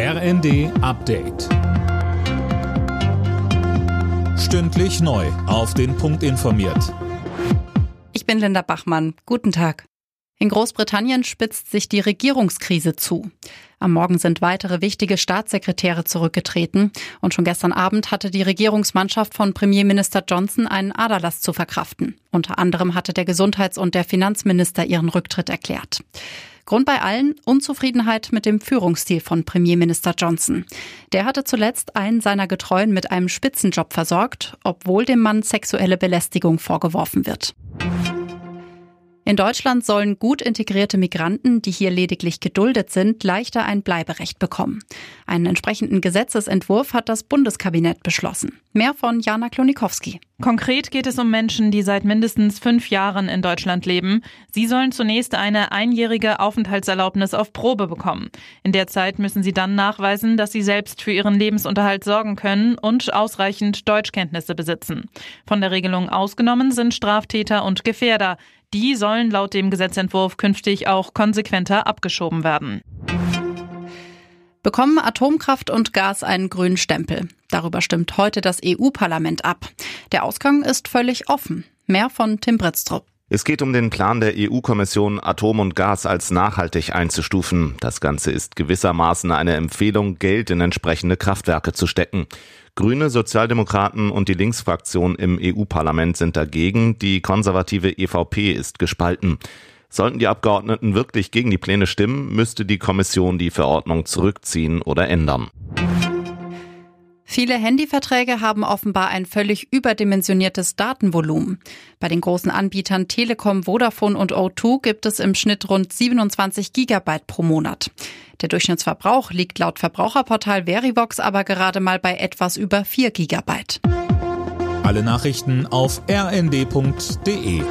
RND Update. Stündlich neu. Auf den Punkt informiert. Ich bin Linda Bachmann. Guten Tag. In Großbritannien spitzt sich die Regierungskrise zu. Am Morgen sind weitere wichtige Staatssekretäre zurückgetreten und schon gestern Abend hatte die Regierungsmannschaft von Premierminister Johnson einen Aderlass zu verkraften. Unter anderem hatte der Gesundheits- und der Finanzminister ihren Rücktritt erklärt. Grund bei allen Unzufriedenheit mit dem Führungsstil von Premierminister Johnson. Der hatte zuletzt einen seiner Getreuen mit einem Spitzenjob versorgt, obwohl dem Mann sexuelle Belästigung vorgeworfen wird. In Deutschland sollen gut integrierte Migranten, die hier lediglich geduldet sind, leichter ein Bleiberecht bekommen. Einen entsprechenden Gesetzesentwurf hat das Bundeskabinett beschlossen. Mehr von Jana Klonikowski. Konkret geht es um Menschen, die seit mindestens fünf Jahren in Deutschland leben. Sie sollen zunächst eine einjährige Aufenthaltserlaubnis auf Probe bekommen. In der Zeit müssen sie dann nachweisen, dass sie selbst für ihren Lebensunterhalt sorgen können und ausreichend Deutschkenntnisse besitzen. Von der Regelung ausgenommen sind Straftäter und Gefährder. Die sollen laut dem Gesetzentwurf künftig auch konsequenter abgeschoben werden. Bekommen Atomkraft und Gas einen grünen Stempel? Darüber stimmt heute das EU-Parlament ab. Der Ausgang ist völlig offen. Mehr von Tim Britztrup. Es geht um den Plan der EU-Kommission, Atom und Gas als nachhaltig einzustufen. Das Ganze ist gewissermaßen eine Empfehlung, Geld in entsprechende Kraftwerke zu stecken. Grüne, Sozialdemokraten und die Linksfraktion im EU-Parlament sind dagegen. Die konservative EVP ist gespalten. Sollten die Abgeordneten wirklich gegen die Pläne stimmen, müsste die Kommission die Verordnung zurückziehen oder ändern. Viele Handyverträge haben offenbar ein völlig überdimensioniertes Datenvolumen. Bei den großen Anbietern Telekom, Vodafone und O2 gibt es im Schnitt rund 27 Gigabyte pro Monat. Der Durchschnittsverbrauch liegt laut Verbraucherportal Verivox aber gerade mal bei etwas über 4 Gigabyte. Alle Nachrichten auf rnd.de